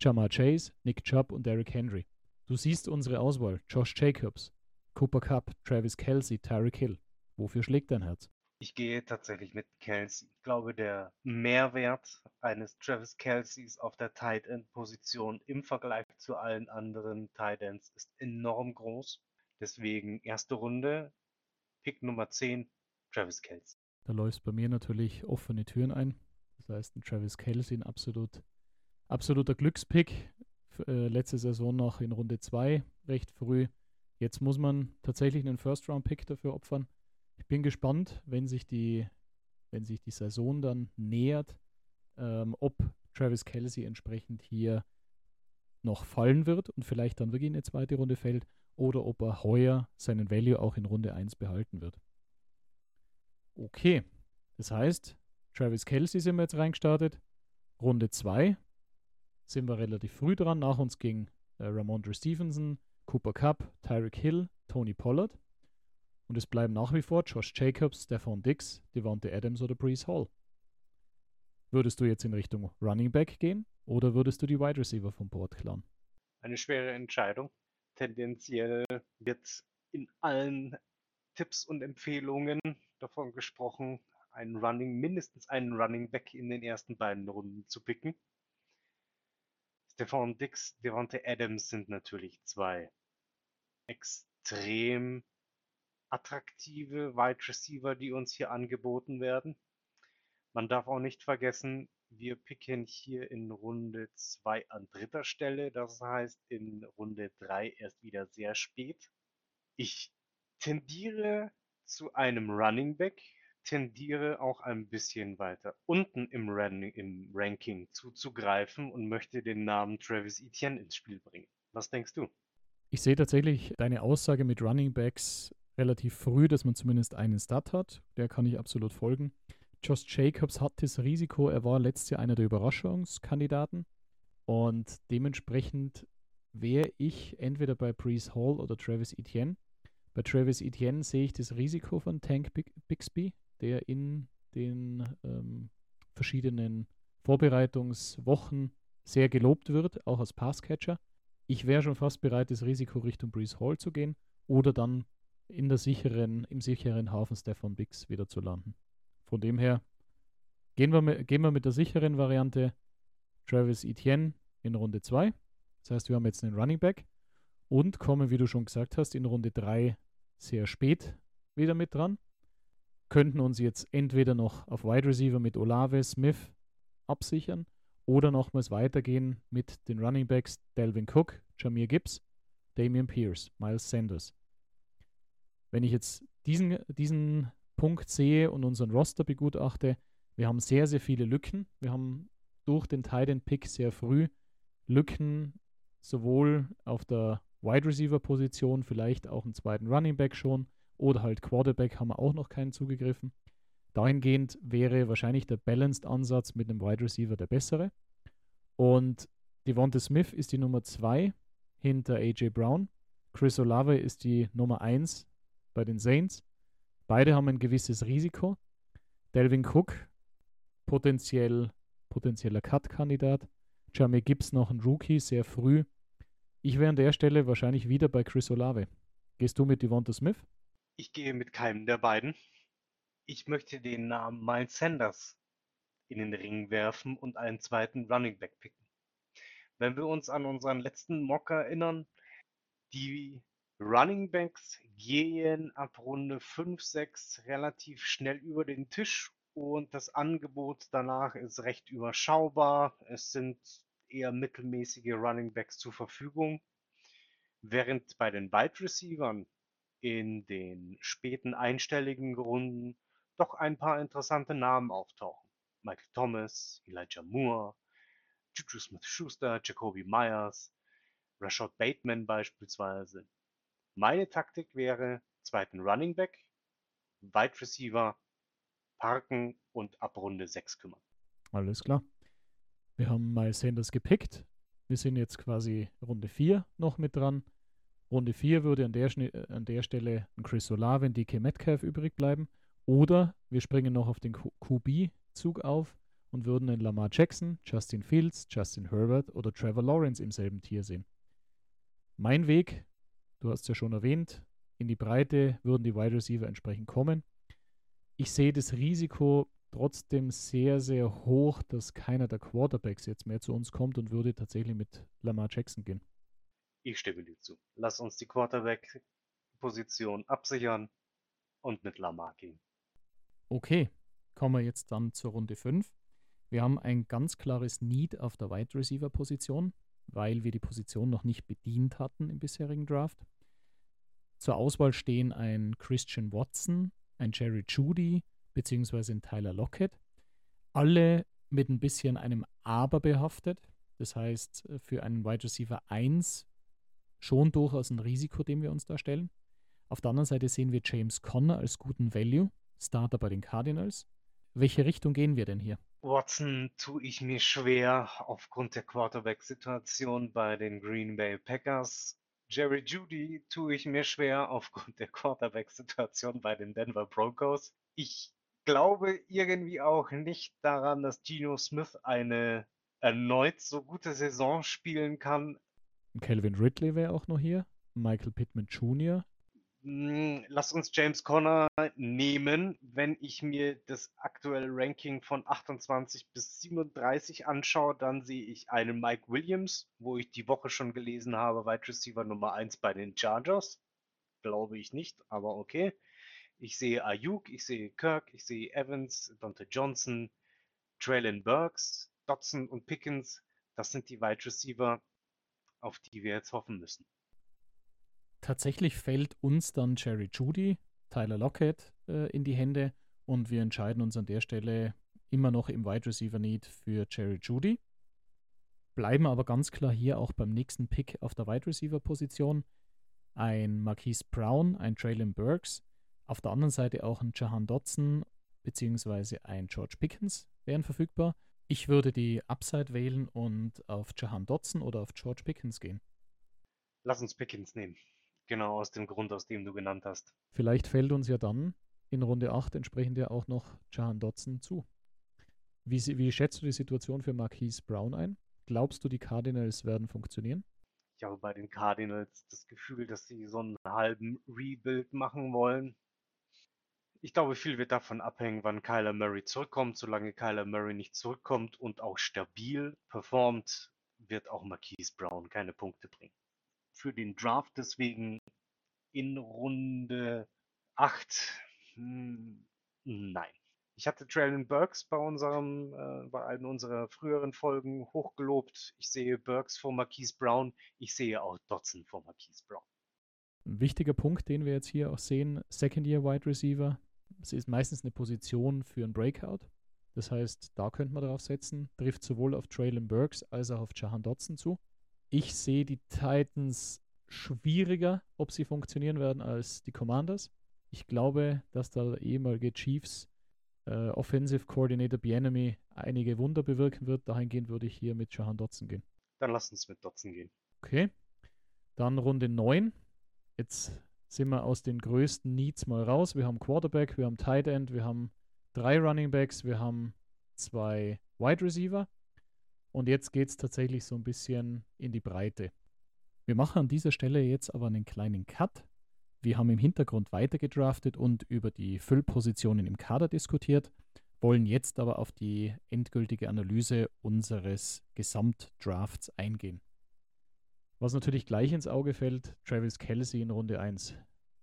Jamar Chase, Nick Chubb und Derrick Henry. Du siehst unsere Auswahl. Josh Jacobs, Cooper Cup, Travis Kelsey, Tyreek Hill. Wofür schlägt dein Herz? Ich gehe tatsächlich mit Kelsey. Ich glaube, der Mehrwert eines Travis Kelseys auf der Tight End Position im Vergleich zu allen anderen Tight Ends ist enorm groß. Deswegen erste Runde, Pick Nummer 10, Travis Kelsey. Da läuft bei mir natürlich offene Türen ein. Das heißt, ein Travis Kelsey, ein absolut absoluter Glückspick. Äh, letzte Saison noch in Runde 2, recht früh. Jetzt muss man tatsächlich einen First-Round-Pick dafür opfern. Ich bin gespannt, wenn sich die, wenn sich die Saison dann nähert, ähm, ob Travis Kelsey entsprechend hier noch fallen wird und vielleicht dann wirklich in eine zweite Runde fällt oder ob er heuer seinen Value auch in Runde 1 behalten wird. Okay, das heißt, Travis Kelsey sind wir jetzt reingestartet. Runde 2 sind wir relativ früh dran. Nach uns ging äh, Ramondre Stevenson, Cooper Cup, Tyreek Hill, Tony Pollard. Und es bleiben nach wie vor Josh Jacobs, Stefan Dix, Devontae Adams oder Brees Hall. Würdest du jetzt in Richtung Running Back gehen oder würdest du die Wide Receiver vom Board klauen? Eine schwere Entscheidung. Tendenziell wird in allen Tipps und Empfehlungen davon gesprochen, einen Running, mindestens einen Running Back in den ersten beiden Runden zu picken. Stefan Dix, Devontae Adams sind natürlich zwei extrem attraktive Wide Receiver, die uns hier angeboten werden. Man darf auch nicht vergessen, wir picken hier in Runde 2 an dritter Stelle, das heißt in Runde 3 erst wieder sehr spät. Ich tendiere zu einem Running Back, tendiere auch ein bisschen weiter unten im, Ran im Ranking zuzugreifen und möchte den Namen Travis Etienne ins Spiel bringen. Was denkst du? Ich sehe tatsächlich deine Aussage mit Running Backs relativ früh, dass man zumindest einen Start hat. Der kann ich absolut folgen. Josh Jacobs hat das Risiko, er war letztes Jahr einer der Überraschungskandidaten und dementsprechend wäre ich entweder bei Brees Hall oder Travis Etienne. Bei Travis Etienne sehe ich das Risiko von Tank Bixby, der in den ähm, verschiedenen Vorbereitungswochen sehr gelobt wird, auch als Passcatcher. Ich wäre schon fast bereit, das Risiko Richtung Brees Hall zu gehen oder dann in der sicheren, im sicheren Hafen Stefan Bix wieder zu landen. Von dem her gehen wir, gehen wir mit der sicheren Variante Travis Etienne in Runde 2. Das heißt, wir haben jetzt einen Running Back und kommen, wie du schon gesagt hast, in Runde 3 sehr spät wieder mit dran. Könnten uns jetzt entweder noch auf Wide Receiver mit Olave Smith absichern oder nochmals weitergehen mit den Running Backs Delvin Cook, Jameer Gibbs, Damian Pierce, Miles Sanders. Wenn ich jetzt diesen, diesen Punkt sehe und unseren Roster begutachte, wir haben sehr, sehr viele Lücken. Wir haben durch den Titan Pick sehr früh Lücken, sowohl auf der Wide Receiver Position, vielleicht auch einen zweiten Running Back schon oder halt Quarterback haben wir auch noch keinen zugegriffen. Dahingehend wäre wahrscheinlich der Balanced Ansatz mit einem Wide Receiver der bessere. Und Devonta Smith ist die Nummer 2 hinter AJ Brown. Chris Olave ist die Nummer 1 bei den Saints. Beide haben ein gewisses Risiko. Delvin Cook, potenziell, potenzieller Cut-Kandidat. Jamie Gibbs noch ein Rookie, sehr früh. Ich wäre an der Stelle wahrscheinlich wieder bei Chris Olave. Gehst du mit Devonta Smith? Ich gehe mit keinem der beiden. Ich möchte den Namen Miles Sanders in den Ring werfen und einen zweiten Running Back picken. Wenn wir uns an unseren letzten Mock erinnern, die Running Backs gehen ab Runde 5, 6 relativ schnell über den Tisch und das Angebot danach ist recht überschaubar. Es sind eher mittelmäßige Running Backs zur Verfügung, während bei den Wide Receivers in den späten einstelligen Runden doch ein paar interessante Namen auftauchen. Michael Thomas, Elijah Moore, Juju Smith-Schuster, Jacoby Myers, Rashad Bateman beispielsweise. Meine Taktik wäre, zweiten Running Back, Wide Receiver, parken und ab Runde 6 kümmern. Alles klar. Wir haben Miles Sanders gepickt. Wir sind jetzt quasi Runde 4 noch mit dran. Runde 4 würde an der, äh, an der Stelle ein Chris Olave und DK Metcalf übrig bleiben. Oder wir springen noch auf den QB-Zug auf und würden einen Lamar Jackson, Justin Fields, Justin Herbert oder Trevor Lawrence im selben Tier sehen. Mein Weg Du hast es ja schon erwähnt, in die Breite würden die Wide Receiver entsprechend kommen. Ich sehe das Risiko trotzdem sehr, sehr hoch, dass keiner der Quarterbacks jetzt mehr zu uns kommt und würde tatsächlich mit Lamar Jackson gehen. Ich stimme dir zu. Lass uns die Quarterback-Position absichern und mit Lamar gehen. Okay, kommen wir jetzt dann zur Runde 5. Wir haben ein ganz klares Need auf der Wide Receiver Position weil wir die Position noch nicht bedient hatten im bisherigen Draft. Zur Auswahl stehen ein Christian Watson, ein Jerry Judy beziehungsweise ein Tyler Lockett. Alle mit ein bisschen einem Aber behaftet. Das heißt, für einen Wide Receiver 1 schon durchaus ein Risiko, dem wir uns da stellen. Auf der anderen Seite sehen wir James Conner als guten Value, Starter bei den Cardinals. Welche Richtung gehen wir denn hier? Watson tue ich mir schwer aufgrund der Quarterback-Situation bei den Green Bay Packers. Jerry Judy tue ich mir schwer aufgrund der Quarterback-Situation bei den Denver Broncos. Ich glaube irgendwie auch nicht daran, dass Geno Smith eine erneut so gute Saison spielen kann. Calvin Ridley wäre auch noch hier. Michael Pittman Jr. Hm, lass uns James Conner nehmen. Wenn ich mir das aktuelle Ranking von 28 bis 37 anschaue, dann sehe ich einen Mike Williams, wo ich die Woche schon gelesen habe, Wide Receiver Nummer 1 bei den Chargers. Glaube ich nicht, aber okay. Ich sehe Ayuk, ich sehe Kirk, ich sehe Evans, Dante Johnson, Traylon Burks, Dodson und Pickens. Das sind die Wide Receiver, auf die wir jetzt hoffen müssen. Tatsächlich fällt uns dann Jerry Judy, Tyler Lockett äh, in die Hände und wir entscheiden uns an der Stelle immer noch im Wide Receiver Need für Jerry Judy. Bleiben aber ganz klar hier auch beim nächsten Pick auf der Wide Receiver Position. Ein Marquise Brown, ein Traylon Burks, auf der anderen Seite auch ein Jahan Dotson bzw. ein George Pickens wären verfügbar. Ich würde die Upside wählen und auf Jahan Dotson oder auf George Pickens gehen. Lass uns Pickens nehmen. Genau aus dem Grund, aus dem du genannt hast. Vielleicht fällt uns ja dann in Runde 8 entsprechend ja auch noch Jahan Dotson zu. Wie, wie schätzt du die Situation für Marquise Brown ein? Glaubst du, die Cardinals werden funktionieren? Ich habe bei den Cardinals das Gefühl, dass sie so einen halben Rebuild machen wollen. Ich glaube, viel wird davon abhängen, wann Kyler Murray zurückkommt. Solange Kyler Murray nicht zurückkommt und auch stabil performt, wird auch Marquise Brown keine Punkte bringen für den Draft deswegen in Runde 8. Hm, nein. Ich hatte Traylon Burks bei unserem, äh, bei einem unserer früheren Folgen hochgelobt. Ich sehe Burks vor Marquise Brown. Ich sehe auch Dotson vor Marquise Brown. Ein wichtiger Punkt, den wir jetzt hier auch sehen, Second Year Wide Receiver. Es ist meistens eine Position für ein Breakout. Das heißt, da könnte man darauf setzen. Trifft sowohl auf Traylon Burks als auch auf Jahan Dotson zu. Ich sehe die Titans schwieriger, ob sie funktionieren werden, als die Commanders. Ich glaube, dass der ehemalige Chiefs äh, Offensive Coordinator Bienemy einige Wunder bewirken wird. Dahingehend würde ich hier mit Jahan Dotson gehen. Dann lass uns mit Dotson gehen. Okay. Dann Runde 9. Jetzt sind wir aus den größten Needs mal raus. Wir haben Quarterback, wir haben Tight End, wir haben drei Running Backs, wir haben zwei Wide Receiver. Und jetzt geht es tatsächlich so ein bisschen in die Breite. Wir machen an dieser Stelle jetzt aber einen kleinen Cut. Wir haben im Hintergrund weiter gedraftet und über die Füllpositionen im Kader diskutiert, wollen jetzt aber auf die endgültige Analyse unseres Gesamtdrafts eingehen. Was natürlich gleich ins Auge fällt, Travis Kelsey in Runde 1.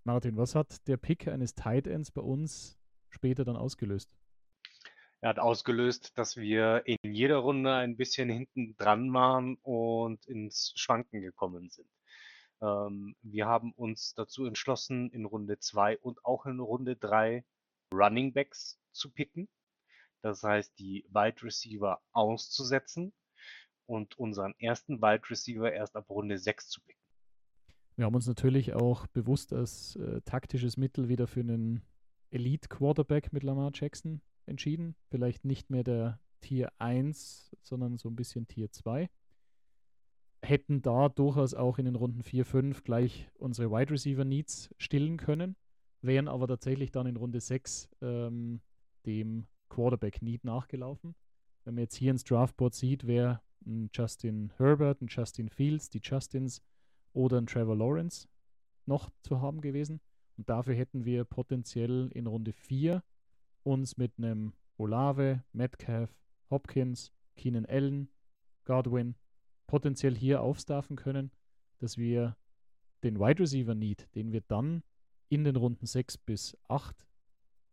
Martin, was hat der Pick eines Tight Ends bei uns später dann ausgelöst? Er hat ausgelöst, dass wir in jeder Runde ein bisschen hinten dran waren und ins Schwanken gekommen sind. Ähm, wir haben uns dazu entschlossen, in Runde 2 und auch in Runde 3 Running Backs zu picken. Das heißt, die Wide Receiver auszusetzen und unseren ersten Wide Receiver erst ab Runde 6 zu picken. Wir haben uns natürlich auch bewusst als äh, taktisches Mittel wieder für einen Elite Quarterback mit Lamar Jackson entschieden. Vielleicht nicht mehr der Tier 1, sondern so ein bisschen Tier 2. Hätten da durchaus auch in den Runden 4, 5 gleich unsere Wide Receiver Needs stillen können, wären aber tatsächlich dann in Runde 6 ähm, dem Quarterback Need nachgelaufen. Wenn man jetzt hier ins Draftboard sieht, wäre ein Justin Herbert, ein Justin Fields, die Justins oder ein Trevor Lawrence noch zu haben gewesen. Und dafür hätten wir potenziell in Runde 4 uns mit einem Olave, Metcalf, Hopkins, Keenan Allen, Godwin potenziell hier aufstaffen können, dass wir den Wide Receiver Need, den wir dann in den Runden 6 bis 8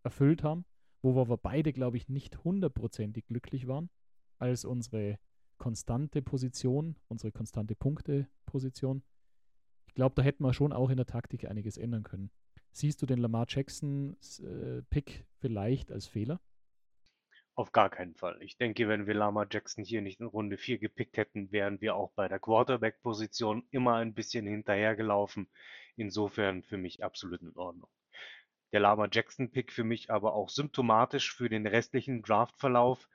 erfüllt haben, wo wir aber beide, glaube ich, nicht hundertprozentig glücklich waren, als unsere konstante Position, unsere konstante Punkte-Position. Ich glaube, da hätten wir schon auch in der Taktik einiges ändern können. Siehst du den Lamar Jackson-Pick äh, vielleicht als Fehler? Auf gar keinen Fall. Ich denke, wenn wir Lamar Jackson hier nicht in Runde 4 gepickt hätten, wären wir auch bei der Quarterback-Position immer ein bisschen hinterhergelaufen. Insofern für mich absolut in Ordnung. Der Lama Jackson-Pick für mich aber auch symptomatisch für den restlichen Draftverlauf.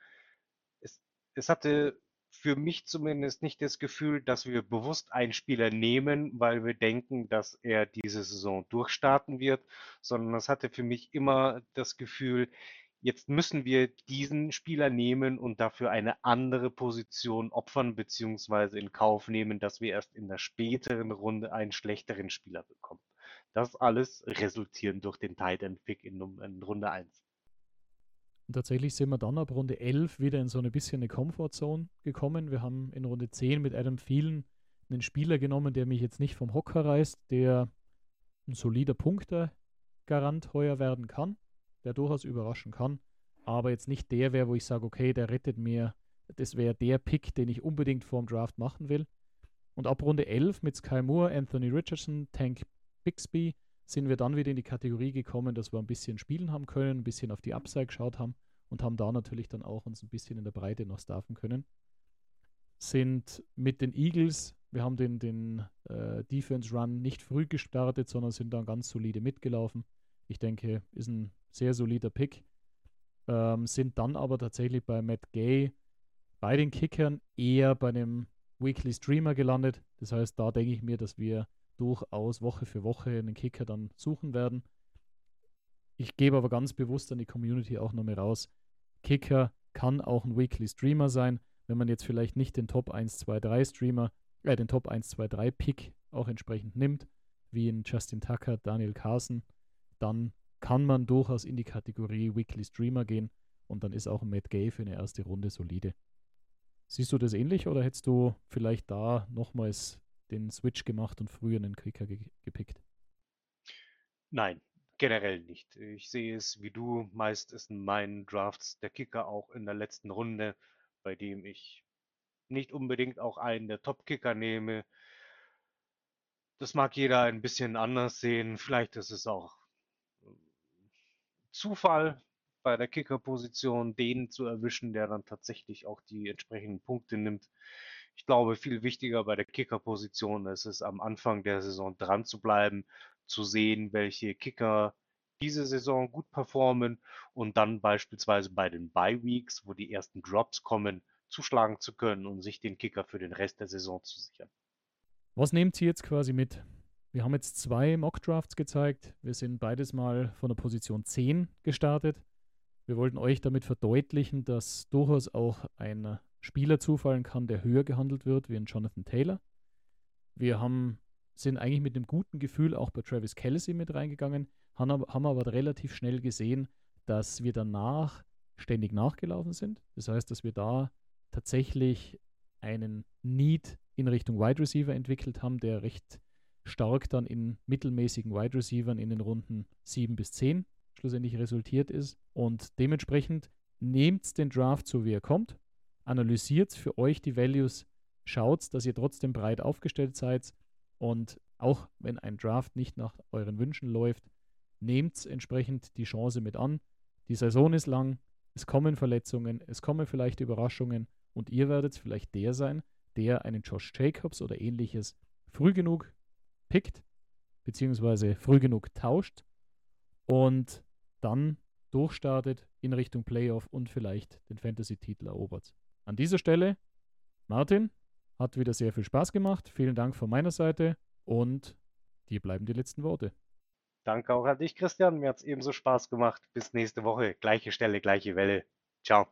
es hatte für mich zumindest nicht das Gefühl, dass wir bewusst einen Spieler nehmen, weil wir denken, dass er diese Saison durchstarten wird, sondern es hatte für mich immer das Gefühl, jetzt müssen wir diesen Spieler nehmen und dafür eine andere Position opfern beziehungsweise in Kauf nehmen, dass wir erst in der späteren Runde einen schlechteren Spieler bekommen. Das alles resultieren durch den Tight End Pick in, in Runde 1. Und tatsächlich sind wir dann ab Runde 11 wieder in so ein bisschen eine Comfortzone gekommen. Wir haben in Runde 10 mit Adam Thielen einen Spieler genommen, der mich jetzt nicht vom Hocker reißt, der ein solider Punktegarant heuer werden kann, der durchaus überraschen kann, aber jetzt nicht der wäre, wo ich sage, okay, der rettet mir, das wäre der Pick, den ich unbedingt vorm Draft machen will. Und ab Runde 11 mit Sky Moore, Anthony Richardson, Tank Bixby sind wir dann wieder in die Kategorie gekommen, dass wir ein bisschen spielen haben können, ein bisschen auf die Upside geschaut haben und haben da natürlich dann auch uns ein bisschen in der Breite noch staffen können. Sind mit den Eagles, wir haben den, den äh, Defense Run nicht früh gestartet, sondern sind dann ganz solide mitgelaufen. Ich denke, ist ein sehr solider Pick. Ähm, sind dann aber tatsächlich bei Matt Gay bei den Kickern eher bei einem Weekly Streamer gelandet. Das heißt, da denke ich mir, dass wir durchaus Woche für Woche einen Kicker dann suchen werden. Ich gebe aber ganz bewusst an die Community auch nochmal raus. Kicker kann auch ein Weekly Streamer sein, wenn man jetzt vielleicht nicht den Top 1, 2, 3 Streamer, äh, den Top 1, 2, 3 Pick auch entsprechend nimmt, wie in Justin Tucker, Daniel Carson, dann kann man durchaus in die Kategorie Weekly Streamer gehen und dann ist auch ein Matt Gay für eine erste Runde solide. Siehst du das ähnlich oder hättest du vielleicht da nochmals den Switch gemacht und früher einen Kicker ge gepickt? Nein, generell nicht. Ich sehe es wie du. Meist ist in meinen Drafts der Kicker auch in der letzten Runde, bei dem ich nicht unbedingt auch einen der Top-Kicker nehme. Das mag jeder ein bisschen anders sehen. Vielleicht ist es auch äh, Zufall bei der Kickerposition, den zu erwischen, der dann tatsächlich auch die entsprechenden Punkte nimmt. Ich glaube, viel wichtiger bei der Kickerposition ist es, am Anfang der Saison dran zu bleiben, zu sehen, welche Kicker diese Saison gut performen und dann beispielsweise bei den Bye Weeks, wo die ersten Drops kommen, zuschlagen zu können und sich den Kicker für den Rest der Saison zu sichern. Was nehmt ihr jetzt quasi mit? Wir haben jetzt zwei Mock Drafts gezeigt. Wir sind beides mal von der Position 10 gestartet. Wir wollten euch damit verdeutlichen, dass durchaus auch ein Spieler zufallen kann, der höher gehandelt wird, wie ein Jonathan Taylor. Wir haben, sind eigentlich mit einem guten Gefühl auch bei Travis Kelsey mit reingegangen, haben aber, haben aber relativ schnell gesehen, dass wir danach ständig nachgelaufen sind. Das heißt, dass wir da tatsächlich einen Need in Richtung Wide Receiver entwickelt haben, der recht stark dann in mittelmäßigen Wide Receivern in den Runden 7 bis 10 schlussendlich resultiert ist. Und dementsprechend nehmt den Draft so, wie er kommt analysiert für euch die Values, schaut, dass ihr trotzdem breit aufgestellt seid und auch wenn ein Draft nicht nach euren Wünschen läuft, nehmt entsprechend die Chance mit an. Die Saison ist lang, es kommen Verletzungen, es kommen vielleicht Überraschungen und ihr werdet vielleicht der sein, der einen Josh Jacobs oder ähnliches früh genug pickt, beziehungsweise früh genug tauscht und dann durchstartet in Richtung Playoff und vielleicht den Fantasy-Titel erobert. An dieser Stelle, Martin, hat wieder sehr viel Spaß gemacht. Vielen Dank von meiner Seite und dir bleiben die letzten Worte. Danke auch an dich, Christian. Mir hat es ebenso Spaß gemacht. Bis nächste Woche. Gleiche Stelle, gleiche Welle. Ciao.